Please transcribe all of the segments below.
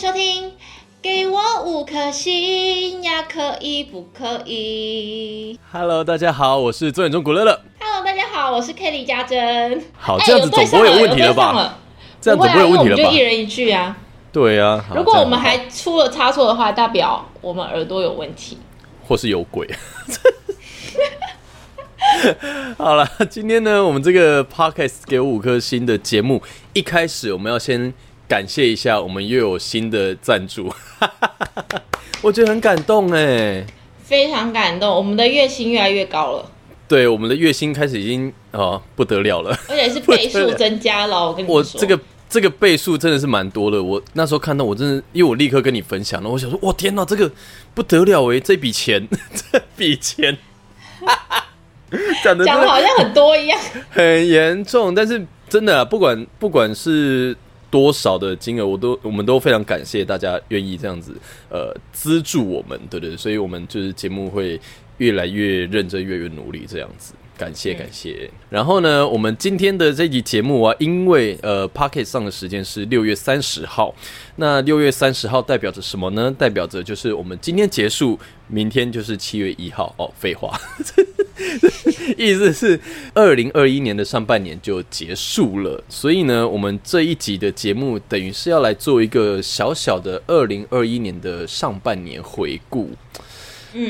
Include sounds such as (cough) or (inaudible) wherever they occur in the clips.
收听，给我五颗星呀，可以不可以 Hello，大家好，我是周远中古乐乐。？Hello，大家好，我是 K 李家珍。好，哎这样子总不会有问题了吧？这样总不会有问题了吧就一？人一句啊。对啊，如果我们还出了差错的话，代表我们耳朵有问题。或是有鬼。(laughs) 好了，今天呢，我们这个 podcast 给我五颗星的节目，一开始我们要先感谢一下我们又有新的赞助，(laughs) 我觉得很感动哎。非常感动，我们的月薪越来越高了，对，我们的月薪开始已经哦不得了了。而且是倍数增加了。我跟你们说，我这个这个倍数真的是蛮多的。我那时候看到，我真的，因为我立刻跟你分享了，我想说，哇天哪，这个不得了哎，这笔钱，(laughs) 这笔钱，(laughs) 讲的讲的好像很多一样。很严重，但是真的啊，不管不管是多少的金额，我都我们都非常感谢大家愿意这样子呃资助我们，对对，所以我们就是节目会越来越认真，越来越努力这样子。感谢感谢。然后呢，我们今天的这集节目啊，因为呃 p o c k e t 上的时间是六月三十号，那六月三十号代表着什么呢？代表着就是我们今天结束，明天就是七月一号。哦，废话。(laughs) 意思是二零二一年的上半年就结束了，所以呢，我们这一集的节目等于是要来做一个小小的二零二一年的上半年回顾。嗯，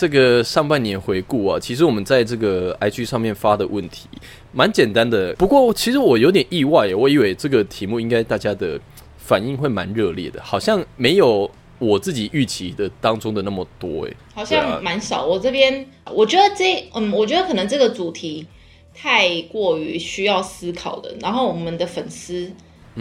这个上半年回顾啊，其实我们在这个 IG 上面发的问题蛮简单的，不过其实我有点意外，我以为这个题目应该大家的反应会蛮热烈的，好像没有我自己预期的当中的那么多哎。好像蛮少。我这边我觉得这，嗯，我觉得可能这个主题太过于需要思考的，然后我们的粉丝。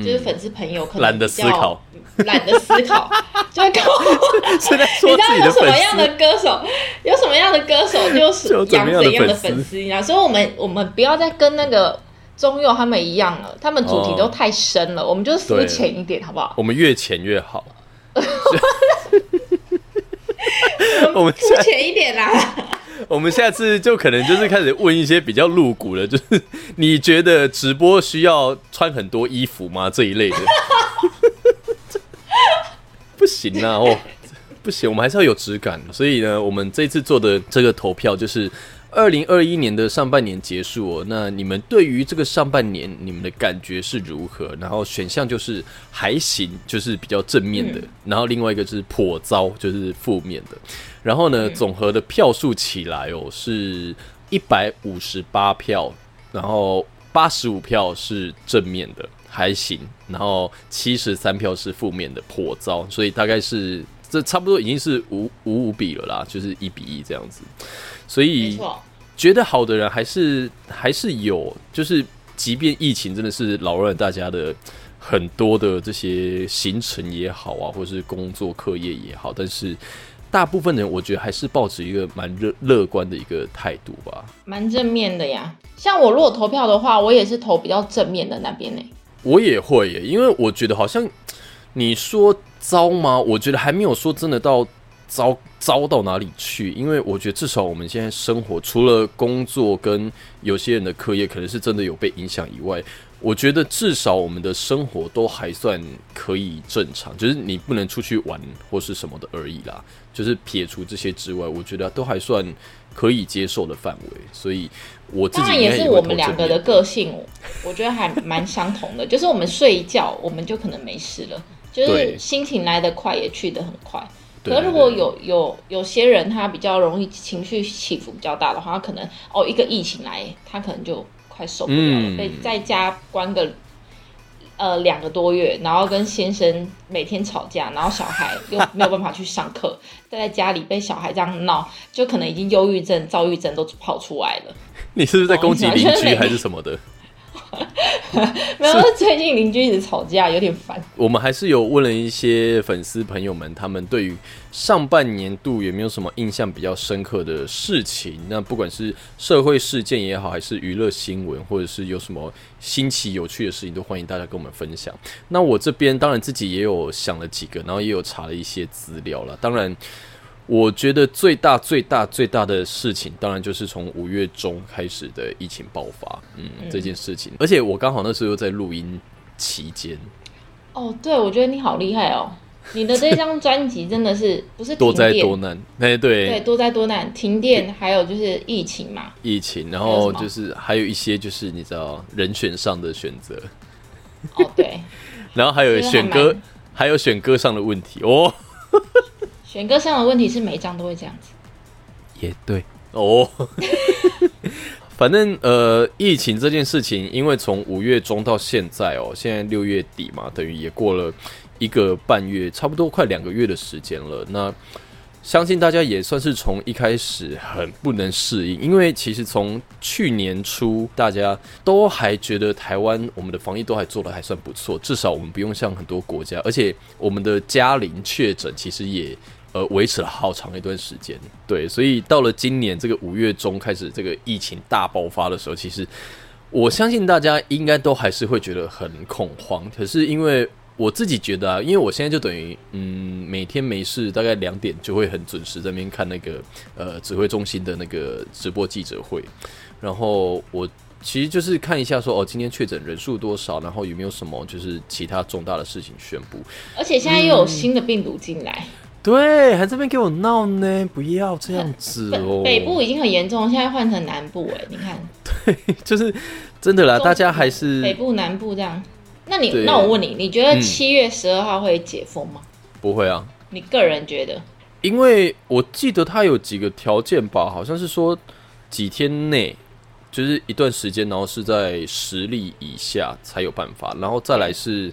就是粉丝朋友可能嗯懒得思考，懒得思考，就会跟我 (laughs) 是在你知道说自己的有什么粉样的。歌手，有什么样的歌手 (laughs) 就是养怎样的粉丝粉丝，你知道，所以我们我们不要再跟那个中佑他们一样了，他们主题哦都太深了，我们就肤对浅一点，好不好？我们越浅越好。(laughs) 我我们肤浅一点啦。我们下次就可能就是开始问一些比较露骨的，就是你觉得直播需要穿很多衣服吗？这一类的，(laughs) 不行啊！哦，不行，我们还是要有质感。所以呢，我们这一次做的这个投票就是。二零二一年的上半年结束哦，那你们对于这个上半年你们的感觉是如何？然后选项就是还行，就是比较正面的，然后另外一个就是颇糟，就是负面的。然后呢，总和的票数起来哦是一百五十八票，然后八十五票是正面的，还行，然后七十三票是负面的，颇糟，所以大概是这差不多已经是五五五比了啦，就是一比一这样子，所以，觉得好的人还是还是有，就是即便疫情真的是扰乱大家的很多的这些行程也好啊，或是工作课业也好，但是大部分人我觉得还是抱持一个蛮乐乐观的一个态度吧。蛮正面的呀。像我如果投票的话，我也是投比较正面的那边呢。我也会耶，因为我觉得好像你说糟吗？我觉得还没有说真的到糟糟到哪里去，因为我觉得至少我们现在生活除了工作跟有些人的课业可能是真的有被影响以外，我觉得至少我们的生活都还算可以正常，就是你不能出去玩或是什么的而已啦。就是撇除这些之外，我觉得都还算可以接受的范围，所以我自当然也是我们两个的个性，我觉得还蛮相同的。就是我们睡一觉，我们就可能没事了，就是心情来得快，也去得很快。可是如果有有有些人他比较容易情绪起伏比较大的话，他可能哦一个疫情来，他可能就快受不了了，嗯被在家关个呃两个多月，然后跟先生每天吵架，然后小孩又没有办法去上课，待在家里被小孩这样闹，就可能已经忧郁症、躁郁症都跑出来了。你是不是在攻击邻居还是什么的？(laughs) 没有，最近邻居一直吵架，有点烦。我们还是有问了一些粉丝朋友们，他们对于上半年度有没有什么印象比较深刻的事情？那不管是社会事件也好，还是娱乐新闻，或者是有什么新奇有趣的事情，都欢迎大家跟我们分享。那我这边当然自己也有想了几个，然后也有查了一些资料了。当然，我觉得最大、最大、最大的事情，当然就是从五月中开始的疫情爆发，嗯，这件事情。而且我刚好那时候又在录音期间，哦，对，我觉得你好厉害哦！你的这张专辑真的是不是多灾多难，哎，对，对，多灾多难，停电，还有就是疫情嘛。疫情，然后就是还有一些就是你知道人选上的选择，哦，对，(laughs) 然后还有选歌蛮，还有选歌上的问题。哦，选歌上的问题是每一张都会这样子。也对哦。反正呃，疫情这件事情，因为从五月中到现在哦，现在六月底嘛，等于也过了一个半月，差不多快两个月的时间了。那相信大家也算是从一开始很不能适应，因为其实从去年初大家都还觉得台湾我们的防疫都还做得还算不错，至少我们不用像很多国家，而且我们的嘉陵确诊其实也呃维持了好长一段时间。对，所以到了今年这个五月中开始这个疫情大爆发的时候，其实我相信大家应该都还是会觉得很恐慌。可是因为我自己觉得啊，因为我现在就等于嗯，每天没事，大概两点就会很准时在那边看那个呃指挥中心的那个直播记者会，然后我。其实就是看一下说哦，今天确诊人数多少，然后有没有什么就是其他重大的事情宣布。而且现在又有新的病毒进来，对，还这边给我闹呢，不要这样子哦。北部已经很严重，现在换成南部，哎，你看 (laughs) 对就是真的啦，大家还是北部、南部这样。那你那我问你，你觉得嗯七月十二号会解封吗？不会啊，你个人觉得？因为我记得他有几个条件吧，好像是说几天内，就是一段时间，然后是在十例以下才有办法，然后再来是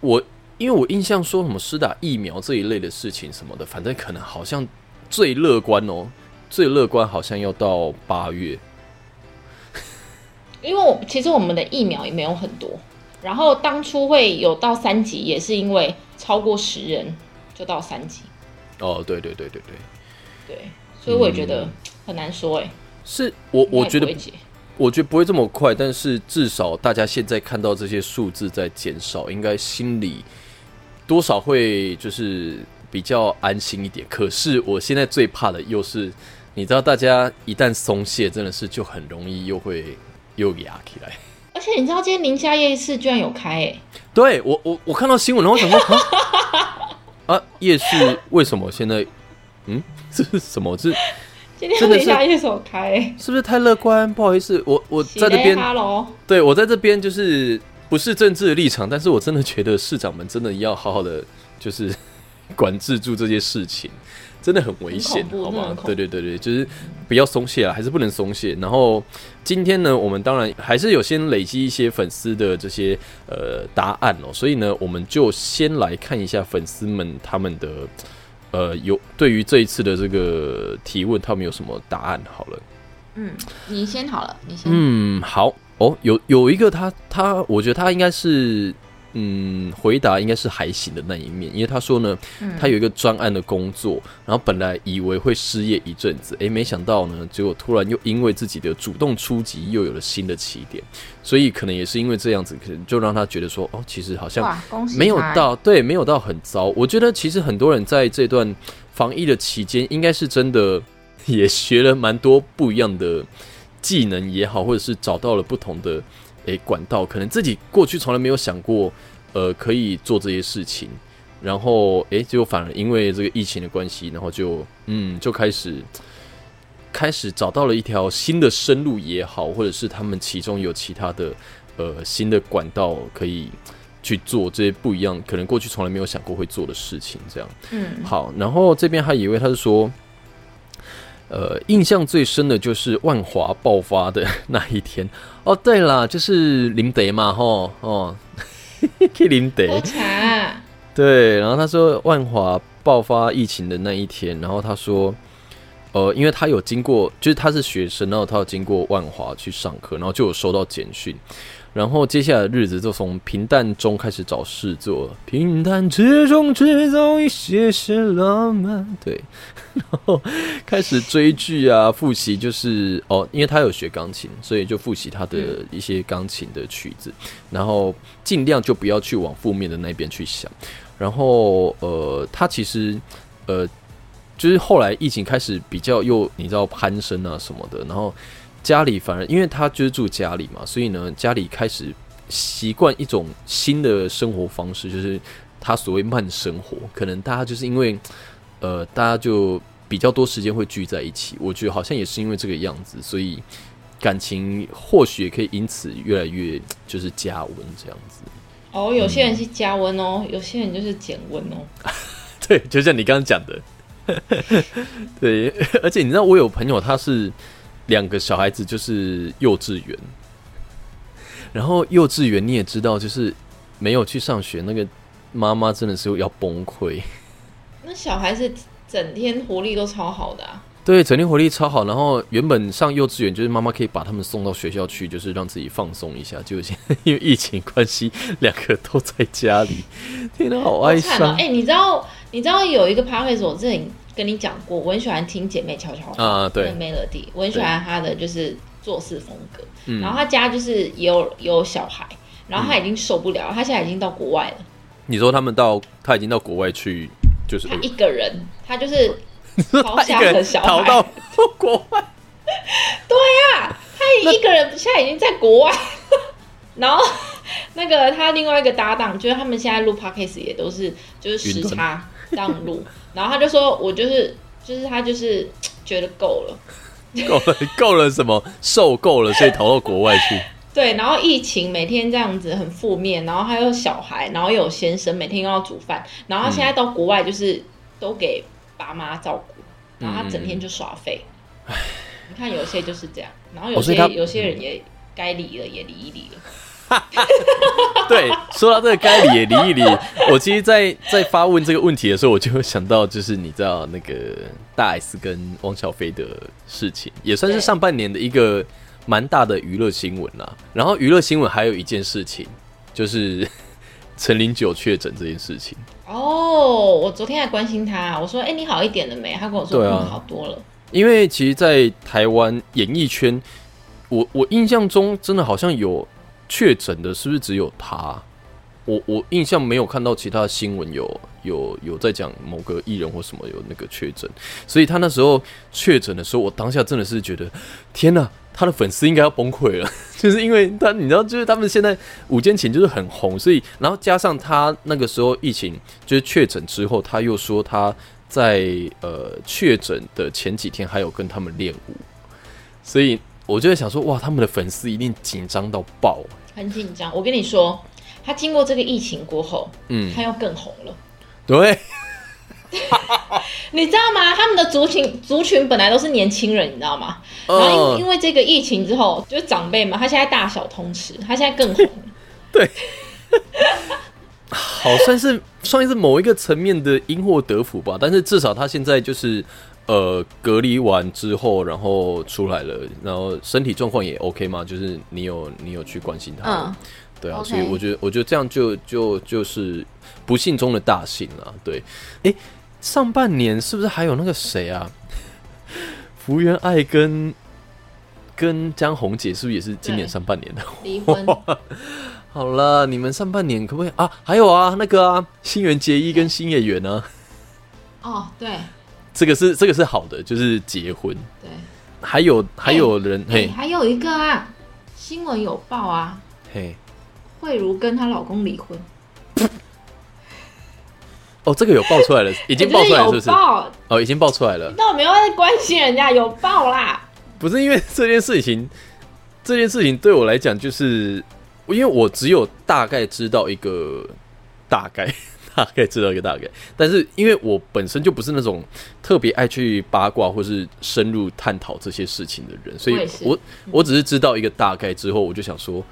我，因为我印象说什么施打疫苗这一类的事情什么的，反正可能好像最乐观哦，最乐观好像要到八月，(laughs) 因为我其实我们的疫苗也没有很多，然后当初会有到三级，也是因为超过十人就到三级，哦，对对对对对，对，所以我也觉得很难说，哎、是我我觉得我觉得不会这么快，但是至少大家现在看到这些数字在减少，应该心里多少会就是比较安心一点。可是我现在最怕的又是，你知道，大家一旦松懈，真的是就很容易又会又压起来。而且你知道今天宁夏夜市居然有开、哎，对我我我看到新闻，然后我想说啊 (laughs) 啊，夜市为什么现在嗯这 (laughs) 是什么？这今天宁夏夜市有开、哎是不是太乐观？不好意思，我我在这边。对我在这边就是不是政治的立场，但是我真的觉得市长们真的要好好的就是 (laughs) 管制住这些事情，真的很危险好吗对对对对，就是不要松懈啊，还是不能松懈。然后今天呢，我们当然还是有先累积一些粉丝的这些呃答案哦，所以呢，我们就先来看一下粉丝们他们的呃有对于这一次的这个提问，他们有什么答案？好了。嗯，你先好了，你先，嗯，好哦，有有一个他他，我觉得他应该是嗯，回答应该是还行的那一面，因为他说呢，嗯。他有一个专案的工作，然后本来以为会失业一阵子，诶，没想到呢，结果突然又因为自己的主动出击，又有了新的起点，所以可能也是因为这样子，可能就让他觉得说，哦，其实好像没有到，对，没有到很糟。我觉得其实很多人在这段防疫的期间，应该是真的也学了蛮多不一样的技能也好，或者是找到了不同的诶、管道，可能自己过去从来没有想过，呃，可以做这些事情。然后诶，结果反而因为这个疫情的关系，然后就嗯就开始开始找到了一条新的生路也好，或者是他们其中有其他的呃新的管道可以去做这些不一样，可能过去从来没有想过会做的事情。这样嗯，好，然后这边还有一位他是说，呃，印象最深的就是万华爆发的那一天。哦，对啦，就是林德嘛，吼哦，(laughs) 去林德。对，然后他说万华爆发疫情的那一天，然后他说，呃，因为他有经过，就是他是学生，然后他有经过万华去上课，然后就有收到简讯，然后接下来的日子就从平淡中开始找事做，平淡之中制造一些些浪漫，对，(laughs) 然后开始追剧啊，复习就是哦，因为他有学钢琴，所以就复习他的一些钢琴的曲子，然后尽量就不要去往负面的那边去想。然后呃，他其实呃，就是后来疫情开始比较又你知道攀升啊什么的，然后家里反而因为他就是住家里嘛，所以呢家里开始习惯一种新的生活方式，就是他所谓慢生活。可能大家就是因为呃，大家就比较多时间会聚在一起，我觉得好像也是因为这个样子，所以感情或许也可以因此越来越就是加温这样子。哦，有些人是加温哦，有些人就是减温哦。对，就像你刚刚讲的，(laughs) 对，而且你知道，我有朋友他是两个小孩子，就是幼稚园，然后幼稚园你也知道，就是没有去上学，那个妈妈真的是要崩溃。那小孩子整天活力都超好的啊。对，整天活力超好。然后原本上幼稚园，就是妈妈可以把他们送到学校去，就是让自己放松一下。就现在因为疫情关系，两个都在家里，天哪，好哀伤。哎，你知道，你知道有一个 p a r k 我之前跟你讲过，我很喜欢听姐妹悄悄话啊，对，Melody，我很喜欢她的就是做事风格。然后她家就是也有有小孩，然后她已经受不了，她现在已经到国外了。你说他们到，他已经到国外去，就是他一个人，他就是。(laughs) 他一个人逃到国外，(laughs) 对呀，他一个人现在已经在国外。(laughs) 然后那个他另外一个搭档，就是他们现在录 podcast 也都是就是时差这样录。然后他就说：“我就是就是他就是 (tsk) 觉得够了，够了 (laughs) 够了什么受够了，所以逃到国外去。(laughs) ”对，然后疫情每天这样子很负面，然后还有小孩，然后有先生每天又要煮饭，然后他现在到国外就是都给。爸妈照顾，然后他整天就耍废。你看有些就是这样，然后有些有些人也该离了也离一离了。(laughs) 对，说到这个该理也理一理，我其实，在在发问这个问题的时候，我就会想到，就是你知道那个大 S 跟汪小菲的事情，也算是上半年的一个蛮大的娱乐新闻啦。然后娱乐新闻还有一件事情，就是 (laughs) 陈零九确诊这件事情。哦，我昨天还关心他，我说：“哎，你好一点了没？”他跟我说：“嗯，好多了。”因为其实，在台湾演艺圈，我我印象中真的好像有确诊的，是不是只有他？我我印象没有看到其他新闻有有有在讲某个艺人或什么有那个确诊，所以他那时候确诊的时候，我当下真的是觉得天哪！他的粉丝应该要崩溃了，(laughs) 就是因为他，你知道，就是他们现在午间情就是很红，所以然后加上他那个时候疫情就是确诊之后，他又说他在呃确诊的前几天还有跟他们练舞，所以我就在想说，哇，他们的粉丝一定紧张到爆，很紧张。我跟你说，他经过这个疫情过后，嗯，他又更红了，对。(laughs) 你知道吗？他们的族群族群本来都是年轻人，你知道吗？然后因因为这个疫情之后，就是长辈嘛，他现在大小通吃，他现在更红。(laughs) 对，好算是算是某一个层面的因祸得福吧。但是至少他现在就是呃隔离完之后，然后出来了，然后身体状况也 OK 吗。就是你有你有去关心他，嗯，对啊。所以我觉得我觉得这样就就就是不幸中的大幸了。对，哎。上半年是不是还有那个谁啊？(laughs) 福原爱跟跟江宏杰是不是也是今年上半年的离婚？(laughs) 好了，你们上半年可不可以啊？还有啊，那个啊，新垣结衣跟新演员呢？哦，对，这个是这个是好的，就是结婚。对，还有还有人嘿，还有一个啊，新闻有报啊，嘿，慧茹跟她老公离婚。(laughs) 哦，这个有爆出来了，(laughs) 已经爆出来了是不是？哦，已经爆出来了。那我没有在关心人家有爆啦。不是因为这件事情，这件事情对我来讲，就是因为我只有大概知道一个大概，大概知道一个大概。但是因为我本身就不是那种特别爱去八卦或是深入探讨这些事情的人，所以我我只是知道一个大概之后，我就想说，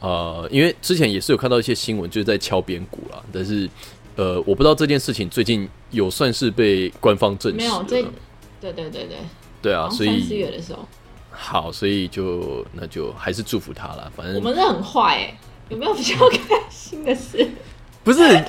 呃，因为之前也是有看到一些新闻，就是在敲边鼓啦，但是。呃，我不知道这件事情最近有算是被官方证实没有？这，对对对对，对啊，所以四月的时候，好，所以就那就还是祝福他了。反正我们是很坏哎，有没有比较开心的事？不是。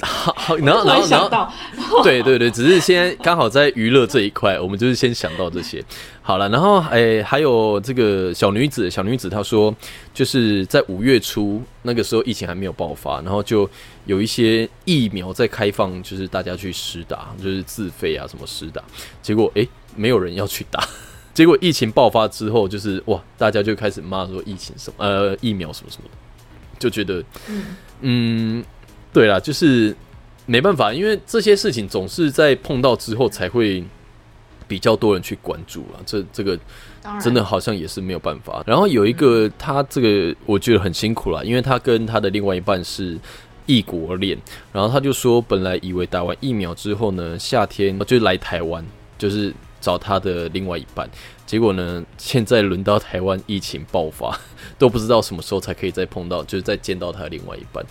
好，好，然后，然后，然后，对对对，只是现在刚好在娱乐这一块，我们就是先想到这些。好了，然后，哎，还有这个小女子，小女子她说，就是在五月初那个时候疫情还没有爆发，然后就有一些疫苗在开放，就是大家去施打，就是自费啊什么施打，结果哎，没有人要去打，(laughs) 结果疫情爆发之后，就是哇，大家就开始骂说疫情什么，呃，疫苗什么什么的。就觉得，嗯，对啦，就是没办法，因为这些事情总是在碰到之后才会比较多人去关注了。这这个真的好像也是没有办法。然后有一个他这个我觉得很辛苦了，因为他跟他的另外一半是异国恋，然后他就说本来以为打完疫苗之后呢，夏天就来台湾，就是找他的另外一半。结果呢？现在轮到台湾疫情爆发，(laughs) 都不知道什么时候才可以再碰到，就是再见到他的另外一半。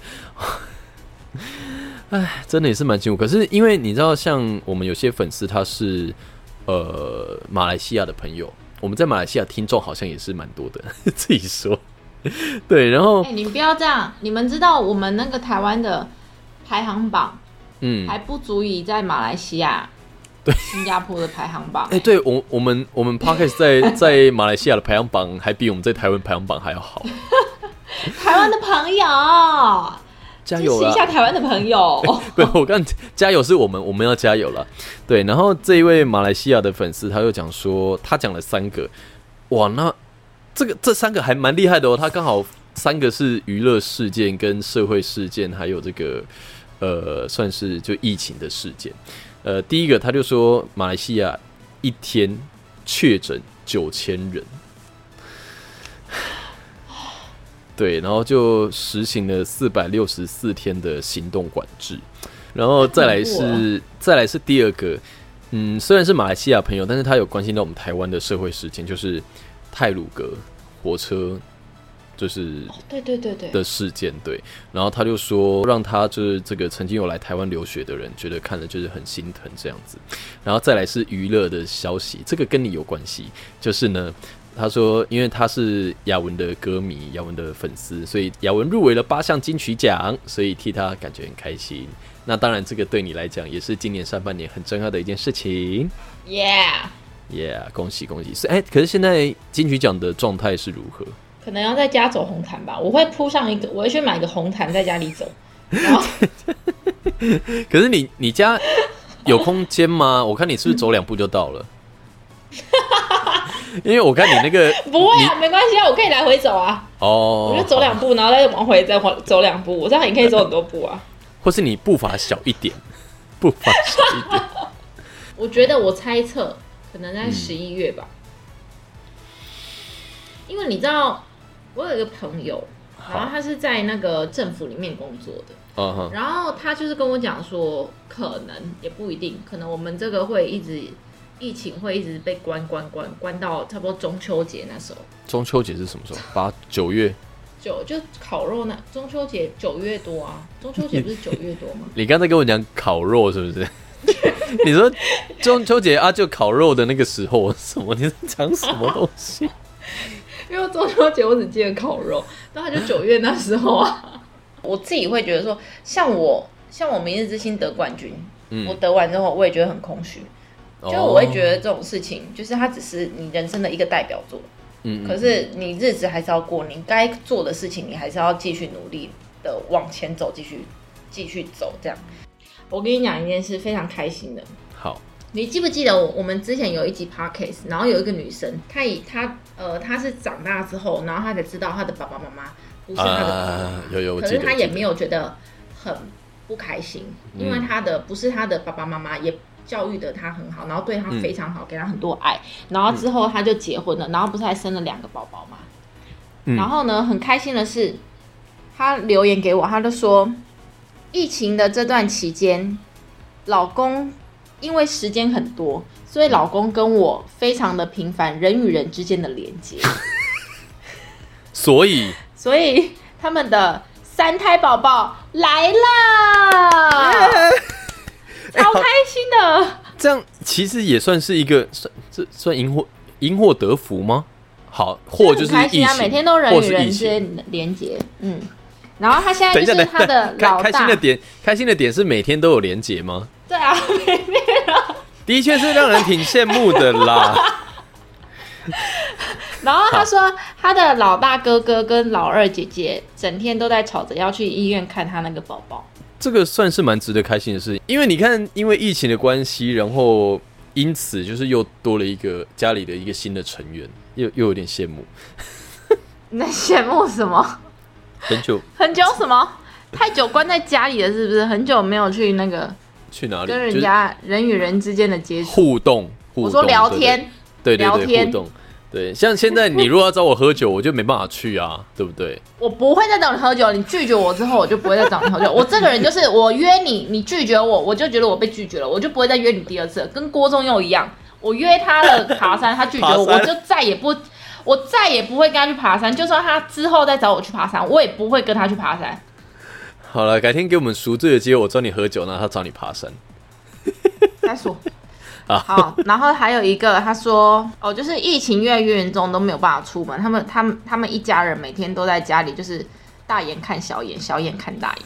(laughs) 哎，真的也是蛮辛苦。可是因为你知道，像我们有些粉丝他是呃马来西亚的朋友，我们在马来西亚听众好像也是蛮多的。(laughs) 自己说，对，然后哎，你不要这样。你们知道我们那个台湾的排行榜，嗯，还不足以在马来西亚。新加坡的排行榜，哎，对我我们我们 Parkes 在 (laughs) 在马来西亚的排行榜还比我们在台湾排行榜还要好。(laughs) 台湾的朋友，加油一下台湾的朋友。(laughs) 不，我刚加油是我们我们要加油了。对，然后这一位马来西亚的粉丝他又讲说，他讲了三个，哇，那这个这三个还蛮厉害的哦。他刚好三个是娱乐事件、跟社会事件，还有这个呃，算是就疫情的事件。呃，第一个他就说，马来西亚一天确诊九千人，对，然后就实行了四百六十四天的行动管制，然后再来是再来是第二个，嗯，虽然是马来西亚朋友，但是他有关心到我们台湾的社会事件，就是泰鲁格火车。就是对对对对的事件，对，然后他就说让他就是这个曾经有来台湾留学的人，觉得看了就是很心疼这样子，然后再来是娱乐的消息，这个跟你有关系，就是呢，他说因为他是雅文的歌迷，雅文的粉丝，所以雅文入围了八项金曲奖，所以替他感觉很开心。那当然，这个对你来讲也是今年上半年很重要的一件事情。Yeah，Yeah，恭喜恭喜！是哎，可是现在金曲奖的状态是如何？可能要在家走红毯吧，我会铺上一个，我会去买个红毯在家里走。(laughs) 可是你你家有空间吗？我看你是不是走两步就到了？(laughs) 因为我看你那个 (laughs) 不会啊，没关系啊，我可以来回走啊。哦，我就走两步，然后再往回再走两步，我这样也可以走很多步啊。或是你步伐小一点，步伐小一点。我觉得我猜测可能在十一月吧，因为你知道。我有一个朋友，然后他是在那个政府里面工作的，然后他就是跟我讲说，可能也不一定，可能我们这个会一直疫情会一直被关关关关到差不多中秋节那时候。中秋节是什么时候？八九月。九就烤肉那中秋节九月多啊，中秋节不是九月多吗？(laughs) 你刚才跟我讲烤肉是不是？(laughs) 你说中秋节啊，就烤肉的那个时候，什么？你在讲什么东西？因为中秋节我只记得烤肉，那他就九月那时候啊。(laughs) 我自己会觉得说，像我像我明日之星得冠军，我得完之后我也觉得很空虚，就我会觉得这种事情就是它只是你人生的一个代表作，嗯，可是你日子还是要过，你该做的事情你还是要继续努力的往前走，继续继续走这样。我跟你讲一件事，非常开心的。好。你记不记得我我们之前有一集 podcast，然后有一个女生，她以她呃她是长大之后，然后她才知道她的爸爸妈妈不是她的，有有，可是她也没有觉得很不开心，因为她的不是她的爸爸妈妈也教育的她很好，然后对她非常好，给她很多爱，然后之后她就结婚了，然后不是还生了两个宝宝嘛，然后呢很开心的是，她留言给我，她就说疫情的这段期间，老公。因为时间很多，所以老公跟我非常的频繁，人与人之间的连接。(laughs) 所以，所以他们的三胎宝宝来了，(laughs) 超开心的。这样其实也算是一个算这算因祸因祸得福吗？好，祸就是开心啊，每天都人与人之间连接。嗯，然后他现在就是他的老大。开心的点，开心的点是每天都有连接吗？对啊，的确是让人挺羡慕的啦。(laughs) 然后他说，他的老大哥哥跟老二姐姐整天都在吵着要去医院看他那个宝宝。这个算是蛮值得开心的事情，因为你看，因为疫情的关系，然后因此就是又多了一个家里的一个新的成员，又又有点羡慕。(laughs) 你在羡慕什么？很久很久什么？太久关在家里了，是不是？很久没有去那个去哪里？跟人就是家人与人之间的接触。互动，互动我说聊对天，对对对，聊天互动。对，像现在你如果要找我喝酒，我就没办法去啊，(laughs) 对不对？我不会再找你喝酒。你拒绝我之后，我就不会再找你喝酒。我这个人就是，我约你，你拒绝我，我就觉得我被拒绝了，我就不会再约你第二次了。跟郭宗佑一样，我约他了爬山，他拒绝我，(laughs) 我就再也不，我再也不会跟他去爬山。就算他之后再找我去爬山，我也不会跟他去爬山。好了，改天给我们赎罪的机会，我找你喝酒，然后他找你爬山。再说。啊好，然后还有一个，他说哦，就是疫情越来越严重，都没有办法出门。他们、他们、他们一家人每天都在家里，就是大眼看小眼，小眼看大眼。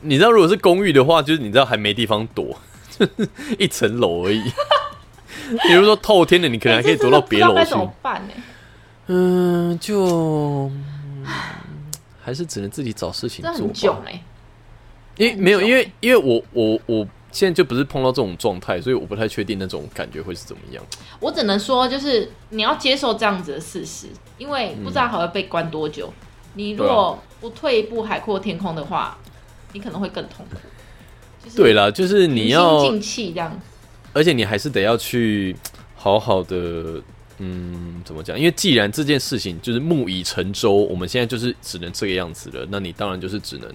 你知道，如果是公寓的话，就是你知道还没地方躲，就 (laughs) 是一层楼而已。比如说透天的，你可能还可以躲到别楼怎。么办呢？嗯，就、嗯还是只能自己找事情做。很囧哎、因为没有，因为因为我我我现在就不是碰到这种状态，所以我不太确定那种感觉会是怎么样。我只能说，就是你要接受这样子的事实，因为不知道还会被关多久。你如果不退一步海阔天空的话，你可能会更痛苦。就是对啦，就是你要静气这样。而且你还是得要去好好的，嗯，怎么讲？因为既然这件事情就是木已成舟，我们现在就是只能这个样子了，那你当然就是只能，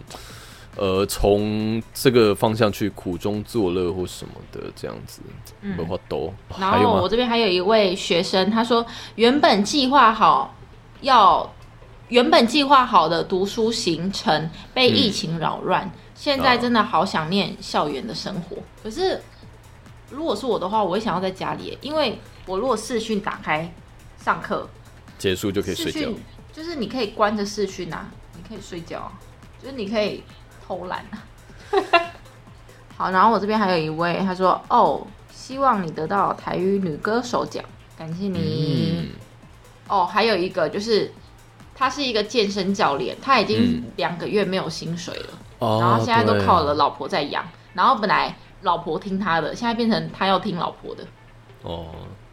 呃，从这个方向去苦中作乐或什么的这样子，嗯没话多。然？后我这边还有一位学生，他说原本计划好要原本计划好的读书行程被疫情扰乱，现在真的好想念校园的生活。可是如果是我的话，我会想要在家里，因为我如果视讯打开上课，结束就可以睡觉。就是你可以关着视讯啊，你可以睡觉啊，就是你可以偷懒啊。(laughs) 好，然后我这边还有一位，他说：“哦，希望你得到台语女歌手奖，感谢你。嗯，哦，还有一个就是，他是一个健身教练，他已经嗯两个月没有薪水了，哦然后现在都对靠了老婆在养，然后本来老婆听他的，现在变成他要听老婆的。哦，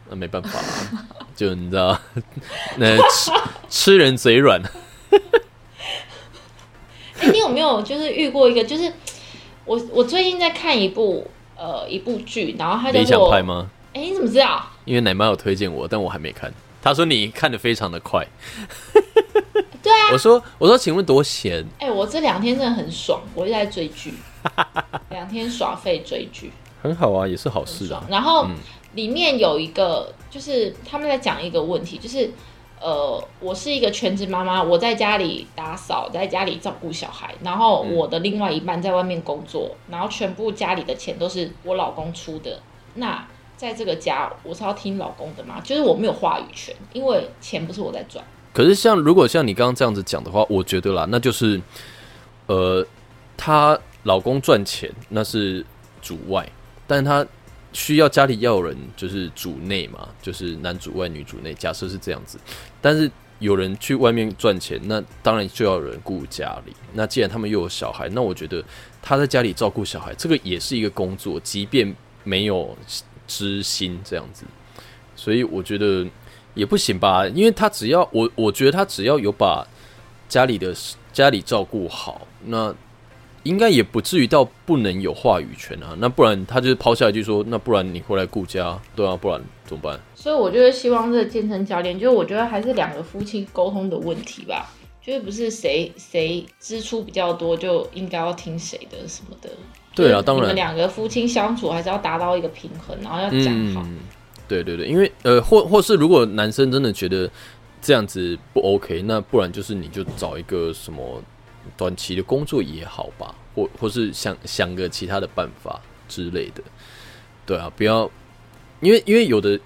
那没办法，(laughs) 就你知道，(laughs) 那吃吃人嘴软。(laughs) 哎、你有没有就是遇过一个，就是我我最近在看一部呃一部剧，然后他叫理想做派吗？哎、你怎么知道？因为奶妈有推荐我，但我还没看。他说你看的非常的快。对啊，我说我说，请问多闲？哎、我这两天真的很爽，我一直在追剧，(laughs) 两天耍废追剧，很好啊，也是好事啊。。然后嗯里面有一个，就是他们在讲一个问题，就是呃，我是一个全职妈妈，我在家里打扫，在家里照顾小孩，然后嗯我的另外一半在外面工作，然后全部家里的钱都是我老公出的。那在这个家，我是要听老公的吗？就是我没有话语权，因为钱不是我在赚。可是像如果像你刚刚这样子讲的话，我觉得啦，那就是呃，她老公赚钱那是主外，但是她需要家里要人就是主内嘛，就是男主外女主内，假设是这样子。但是有人去外面赚钱，那当然就要有人顾家里。那既然他们又有小孩，那我觉得他在家里照顾小孩，这个也是一个工作，即便没有知心这样子。所以我觉得也不行吧，因为他只要我，我觉得他只要有把家里的家里照顾好，那应该也不至于到不能有话语权啊。那不然他就是抛下一句说，那不然你回来顾家，对啊，不然怎么办？所以我就是希望这个健身教练，就是我觉得还是两个夫妻沟通的问题吧，就是不是谁谁支出比较多就应该要听谁的什么的。对啊当然你们两个夫妻相处还是要达到一个平衡，然后要讲好。嗯，对对对，因为呃，或或是如果男生真的觉得这样子不 OK，那不然就是你就找一个什么短期的工作也好吧，或或是想想个其他的办法之类的。对啊，不要，因为因为有的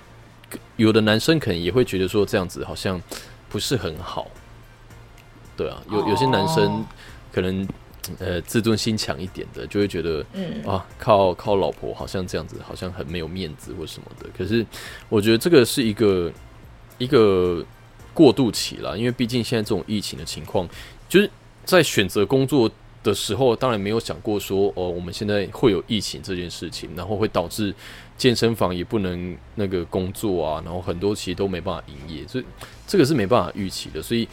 有的男生可能也会觉得说这样子好像不是很好。对啊，有有些男生哦可能呃自尊心强一点的，就会觉得嗯，啊，靠靠老婆好像这样子，好像很没有面子或什么的。可是我觉得这个是一个一个过渡期啦，因为毕竟现在这种疫情的情况，就是在选择工作的时候，当然没有想过说哦，我们现在会有疫情这件事情，然后会导致健身房也不能那个工作啊，然后很多其实都没办法营业，所以这个是没办法预期的，所以。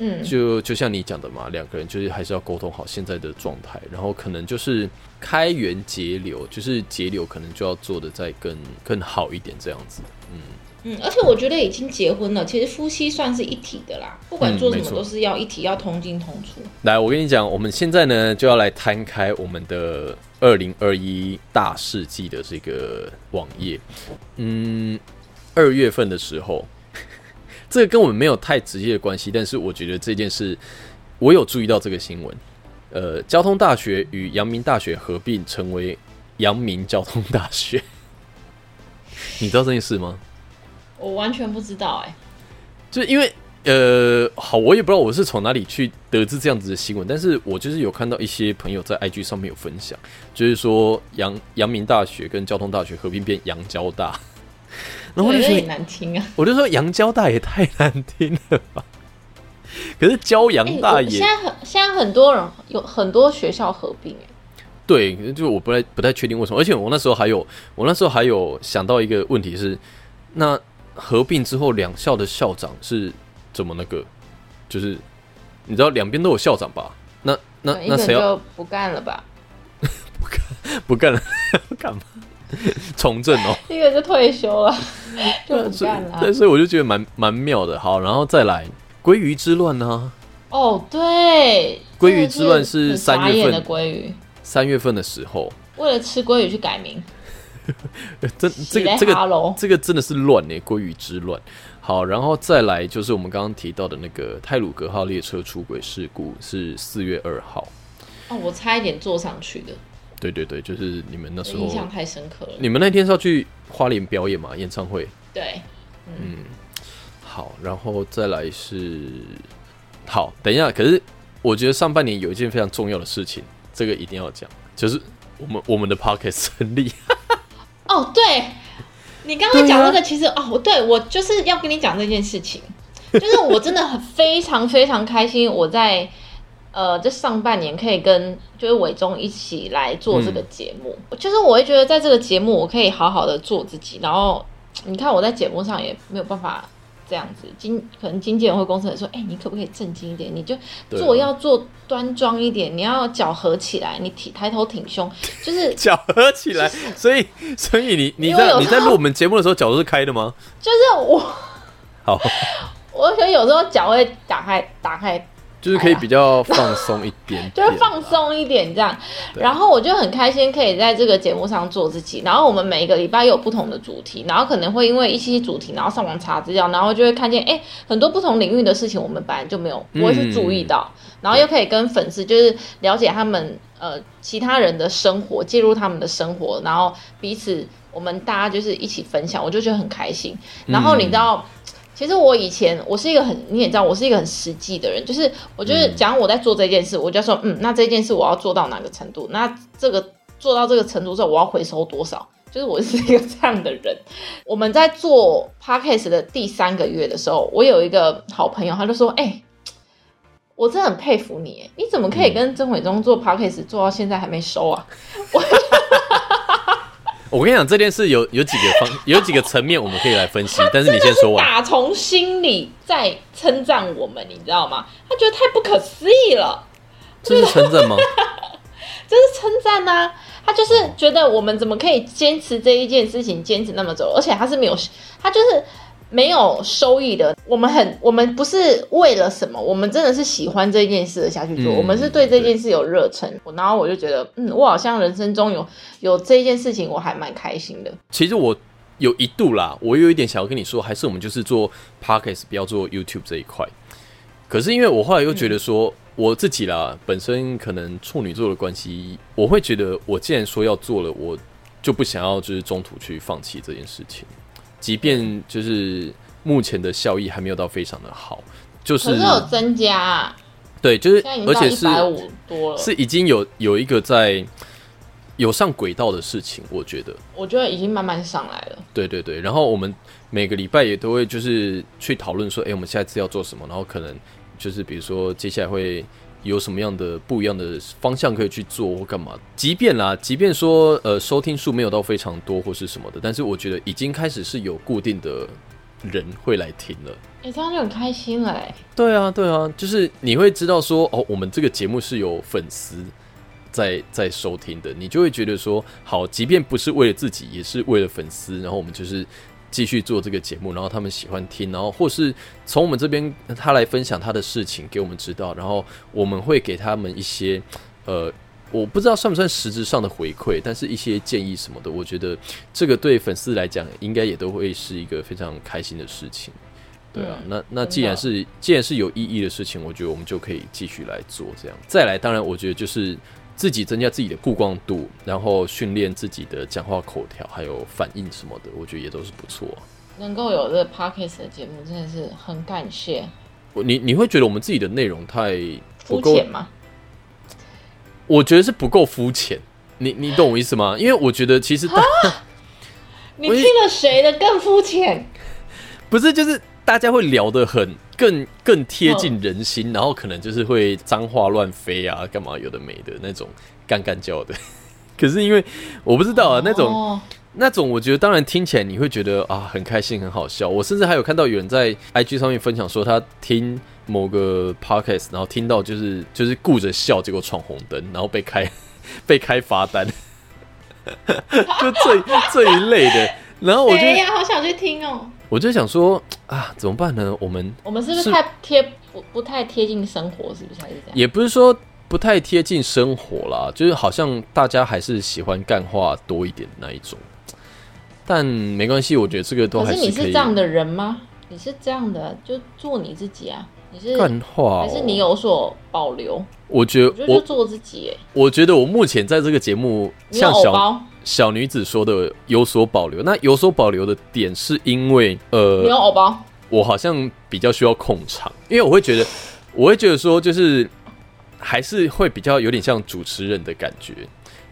嗯，就就像你讲的嘛，两个人就是还是要沟通好现在的状态，然后可能就是开源节流，就是节流可能就要做的再更更好一点这样子。嗯，嗯，而且我觉得已经结婚了，其实夫妻算是一体的啦，不管做什么都是要一体，要同进同出。来，我跟你讲，我们现在呢就要来摊开我们的二零二一大世纪的这个网页。嗯，二月份的时候，(laughs) 这个跟我们没有太直接的关系，但是我觉得这件事我有注意到这个新闻。呃，交通大学与阳明大学合并成为阳明交通大学，(laughs) 你知道这件事吗？我完全不知道哎、就是因为呃，好，我也不知道我是从哪里去得知这样子的新闻，但是我就是有看到一些朋友在 IG 上面有分享，就是说阳阳明大学跟交通大学合并变阳交大，(laughs) 然后我就觉得，有点难听啊。我就说阳交大也太难听了吧，可是交阳哎、大现在很现在很多人有很多学校合并哎、对，就我不太不太确定为什么，而且我那时候还有我那时候还有想到一个问题是，那合并之后两校的校长是怎么那个，就是你知道两边都有校长吧？那那那谁要就不干了吧？(laughs) 不干了？(laughs) 干嘛？(laughs) 从政哦，一个就退休了，就不干了所以我就觉得蛮蛮妙的。好，然后再来鲑鱼之乱呢、哦，对，鲑鱼之乱是三月份的鲑鱼，三月份的时候，为了吃鲑鱼去改名，(laughs) 呃这这个这个这个真的是乱呢、鲑鱼之乱。好，然后再来就是我们刚刚提到的那个泰鲁格号列车出轨事故是四月二号。哦，我差一点坐上去的，对对对，就是你们那时候印，象太深刻了。你们那天是要去花莲表演嘛？演唱会。对，嗯好，然后再来是好，等一下。可是我觉得上半年有一件非常重要的事情，这个一定要讲，就是我们我们的 Pocket 成立。哦，对，你刚刚讲那个，其实、哦，对我就是要跟你讲这件事情，就是我真的很 (laughs) 非常非常开心，我在呃这上半年可以跟就是伟忠一起来做这个节目，就是我会觉得在这个节目我可以好好的做自己，然后你看我在节目上也没有办法。这样子，经可能经纪人或公司人说：“哎、你可不可以正经一点？你就做要做端庄一点，你要脚合起来，你挺抬头挺胸，(laughs) 就是脚合起来，所以所以你你在你在录我们节目的时候脚都是开的吗？就是我好，(laughs) 我可能有时候脚会打开打开，就是可以比较放松一点点，就是放。松一点这样。然后我就很开心可以在这个节目上做自己。然后我们每一个礼拜有不同的主题，然后可能会因为一些主题，然后上网查资料，然后就会看见哎很多不同领域的事情，我们本来就没有不会去注意到，然后又可以跟粉丝就是了解他们呃其他人的生活，介入他们的生活，然后彼此我们大家就是一起分享，我就觉得很开心。然后你知道。其实我以前我是一个很，你也知道，我是一个很实际的人，就是我就是讲我在做这件事，我就说，嗯，那这件事我要做到哪个程度？那这个做到这个程度之后，我要回收多少？就是我是一个这样的人。(laughs) 我们在做 podcast 的第三个月的时候，我有一个好朋友，他就说，哎、我真的很佩服你，哎你怎么可以跟曾伟忠做 podcast 做到现在还没收啊？(laughs) 我跟你讲，这件事有有几个方 (laughs) 有几个层面我们可以来分析，但是你先说完。打从心里在称赞我们，你知道吗？他觉得太不可思议了。这是称赞吗？(laughs) 这是称赞呐。他就是觉得我们怎么可以坚持这一件事情，坚持那么久，而且他是没有，他就是没有收益的。我们很，我们不是为了什么，我们真的是喜欢这件事下去做，嗯我们是对这件事有热忱。然后我就觉得，嗯，我好像人生中有有这件事情，我还蛮开心的。其实我有一度啦，我有一点想要跟你说，还是我们就是做 podcast，不要做 YouTube 这一块。可是因为我后来又觉得说，我自己啦，本身可能处女座的关系，我会觉得我既然说要做了，我就不想要就是中途去放弃这件事情，即便就是目前的效益还没有到非常的好，就是可是有增加、啊，对，就是而且是是已经有有一个在有上轨道的事情，我觉得。我觉得已经慢慢上来了。对对对，然后我们每个礼拜也都会就是去讨论说，哎，我们下一次要做什么，然后可能就是比如说接下来会有什么样的不一样的方向可以去做或干嘛。即便啦，即便说呃收听数没有到非常多或是什么的，但是我觉得已经开始是有固定的人会来听了。哎、这样就很开心了哎。对啊，对啊，就是你会知道说，哦，我们这个节目是有粉丝在在收听的，你就会觉得说，好，即便不是为了自己，也是为了粉丝，然后我们就是继续做这个节目，然后他们喜欢听，然后或是从我们这边他来分享他的事情给我们知道，然后我们会给他们一些呃。我不知道算不算实质上的回馈，但是一些建议什么的，我觉得这个对粉丝来讲，应该也都会是一个非常开心的事情。对啊，嗯那那既然是既然是有意义的事情，我觉得我们就可以继续来做这样。再来，当然我觉得就是自己增加自己的曝光度，然后训练自己的讲话口条，还有反应什么的，我觉得也都是不错。能够有这个 podcast 的节目，真的是很感谢。你你会觉得我们自己的内容太肤浅吗？我觉得是不够肤浅。你你懂我意思吗？因为我觉得其实大 (laughs) 你听了谁的更肤浅？不是就是大家会聊得很更更贴近人心，然后可能就是会脏话乱飞啊，干嘛有的没的那种干干叫的。(laughs) 可是因为我不知道啊，那种哦那种我觉得当然听起来你会觉得啊很开心很好笑。我甚至还有看到有人在 IG 上面分享说他听某个 podcast，然后听到就是就是顾着笑，结果闯红灯，然后被开 (laughs) 被开罚单，(laughs) 就这这一类的。然后我就？好想去听哦。我就想说啊，怎么办呢？我们我们是不是是太贴不不太贴近生活？是不是还是这样？也不是说不太贴近生活啦，就是好像大家还是喜欢干话多一点那一种。但没关系，我觉得这个都可是你。是这样的人吗？你是这样的，就做你自己啊。你是干话、哦，还是你？有所保留？我觉得我做自己。哎，我觉得我目前在这个节目，像小小女子说的有所保留。那有所保留的点是因为，呃你有呃，偶包。我好像比较需要控场，因为我会觉得，我会觉得说，就是还是会比较有点像主持人的感觉，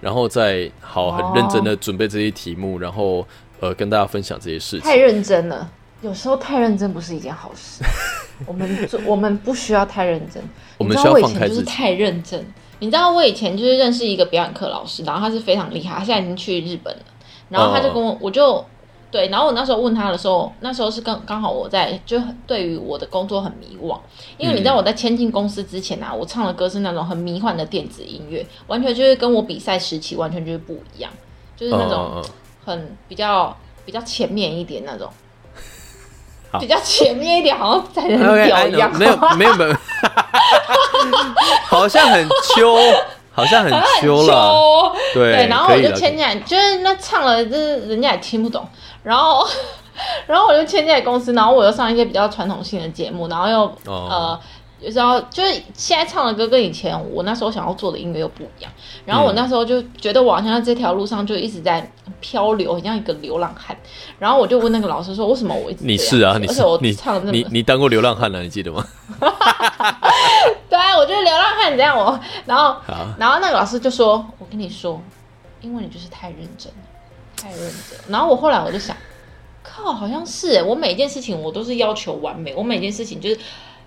然后再好很认真的准备这些题目，然后呃跟大家分享这些事情。太认真了，有时候太认真不是一件好事。(laughs) 我们我们不需要太认真，我们需要放开自己前就是太认真。你知道我以前就是认识一个表演课老师，然后他是非常厉害，他现在已经去日本了。然后他就跟我，我就对，然后我那时候问他的时候，那时候是刚刚好我在就对于我的工作很迷惘，因为你知道我在签进公司之前啊，我唱的歌是那种很迷幻的电子音乐，完全就是跟我比赛时期完全就是不一样，就是那种。很比较比较前面一点那种好，比较前面一点，好像在人屌一样没有没有没有，(laughs) 好像很秋，好像很秋了，了。对对，然后我就签进来，就是那唱了，就是人家也听不懂，然后。(laughs) 然后我就签进来公司，然后我又上一些比较传统性的节目，然后又、哦。呃，有时候就是现在唱的歌跟以前我那时候想要做的音乐又不一样。然后我嗯那时候就觉得我好像在这条路上就一直在漂流，很像一个流浪汉。然后我就问那个老师说，为什么我一直你是啊，你是而且我你唱的你你当过流浪汉了，你记得吗？(laughs) 对啊，我就是流浪汉，这样我，然后，然后那个老师就说：“我跟你说，因为你就是太认真了，太认真了。”然后我后来我就想，靠，好像是耶我每件事情我都是要求完美，我每件事情就是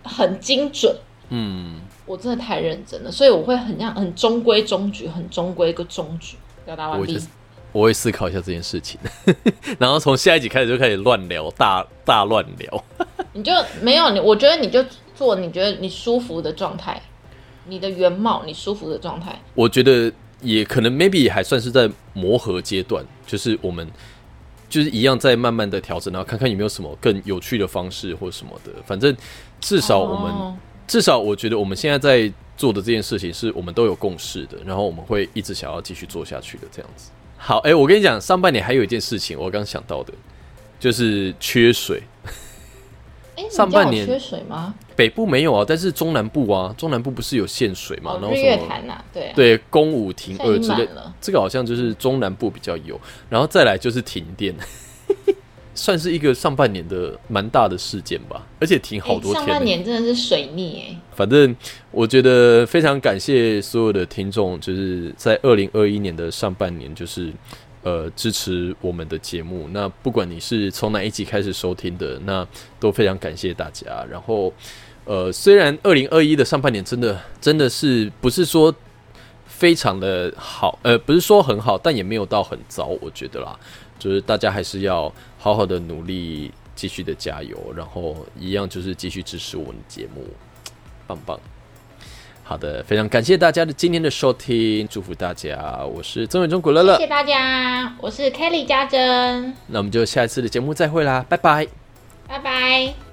很精准，嗯，我真的太认真了，所以我会很像很中规中矩，很中规个中矩。表达完毕我会思考一下这件事情，(laughs) 然后从下一集开始就开始乱聊，大大乱聊。(laughs) 你就没有你，我觉得你就做你觉得你舒服的状态，你的原貌，你舒服的状态。我觉得也可能 maybe 还算是在磨合阶段，就是我们就是一样在慢慢的调整，然后看看有没有什么更有趣的方式或什么的。反正至少我们、哦至少我觉得我们现在在做的这件事情是我们都有共识的，然后我们会一直想要继续做下去的这样子。好，哎、我跟你讲，上半年还有一件事情我刚想到的，就是缺水。哎，上半年缺水吗？北部没有啊，但是中南部啊，中南部不是有限水嘛？哦，然后月什么潭呐，对啊，对公五停二之类经满了，这个好像就是中南部比较有，然后再来就是停电，算是一个上半年的蛮大的事件吧，而且停好多天上半年真的是水逆哎，反正我觉得非常感谢所有的听众，就是在二零二一年的上半年，就是呃支持我们的节目。那不管你是从哪一集开始收听的，那都非常感谢大家。然后呃，虽然二零二一的上半年真的真的是不是说非常的好，呃，不是说很好，但也没有到很糟，我觉得啦，就是大家还是要好好的努力继续的加油，然后一样就是继续支持我们的节目，棒棒。好的，非常感谢大家的今天的收听，祝福大家。我是曾伟忠古乐乐，谢谢大家，我是 Kelly 家珍，那我们就下一次的节目再会啦，拜拜。拜拜。